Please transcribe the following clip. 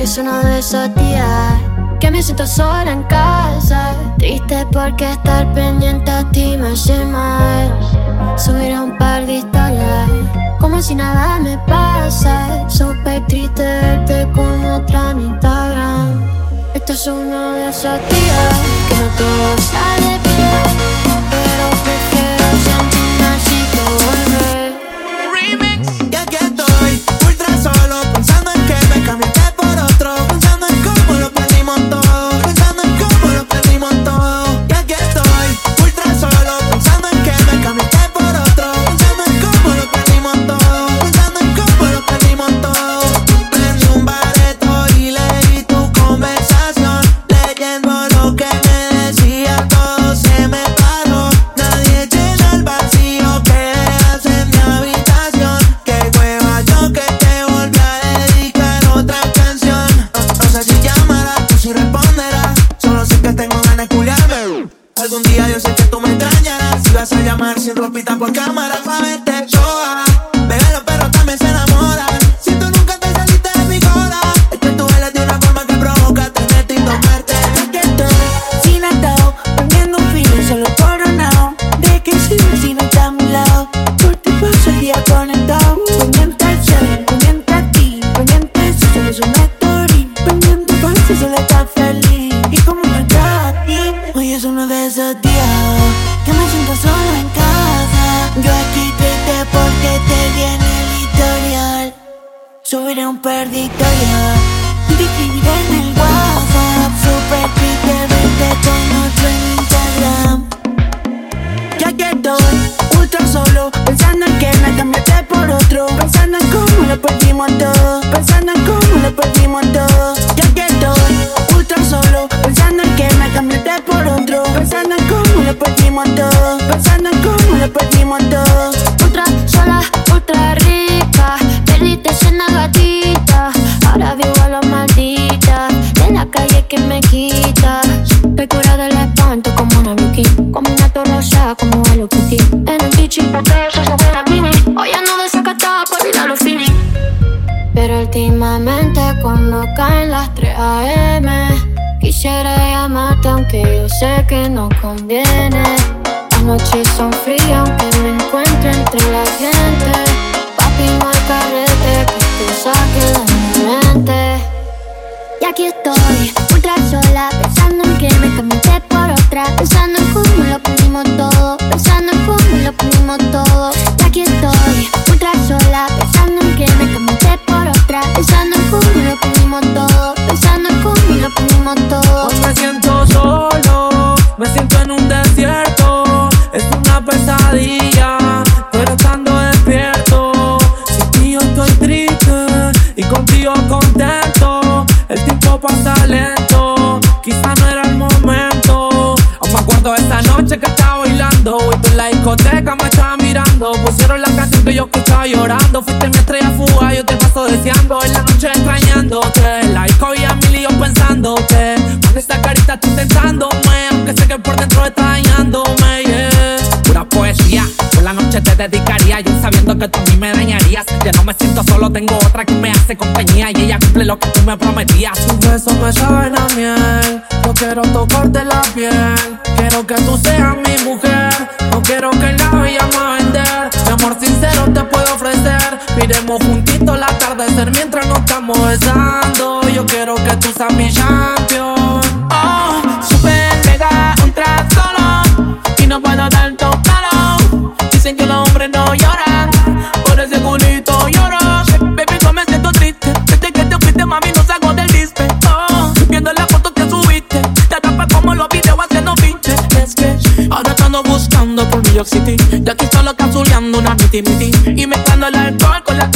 Es uno de esos días que me siento sola en casa. Triste porque estar pendiente a ti me hace. Subir a un par de historias, como si nada me pasa. Súper triste verte con otra en Instagram. Esto es uno de esos días que no todo sale Algún día yo sé que tú me extrañarás. Si vas a llamar sin ropita por cámara para verte. Yo era un perditorio Viviré en el WhatsApp Super Twitter, verte con otro en Instagram. Ya que estoy ultra solo Pensando en que me cambiaste por otro. Pensando en cómo lo perdimos todo Pensando en cómo lo perdimos todo Ya que estoy ultra solo Pensando en que me cambiaste por otro. Pensando en cómo lo perdimos todo Pensando en cómo lo perdimos todo Pero últimamente cuando caen las 3 a.m. Quisiera llamarte aunque yo sé que no conviene. Las noches son frías discoteca me estaba mirando. Pusieron la canción que yo escuchaba llorando. Fuiste mi estrella fuga, yo te paso deseando. En la noche extrañándote. La disco y a mil y yo pensándote. Con esta carita estoy tentándome. Aunque sé que por dentro está dañándome, yeah. Pura poesía. Por la noche te dedicaría. Yo sabiendo que tú a mí me dañarías. Ya no me siento solo, tengo otra que me hace compañía. Y ella cumple lo que tú me prometías. Tus besos me saben a miel. Yo quiero tocarte la piel. Quiero que tú seas mi Quiero que la voy a vender. Mi amor sincero te puedo ofrecer. Miremos juntitos el atardecer mientras nos estamos besando. Yo quiero que tú seas mi champion. Pasando por New York City, yo aquí solo capsuleando una miti miti y mezclando el alcohol con la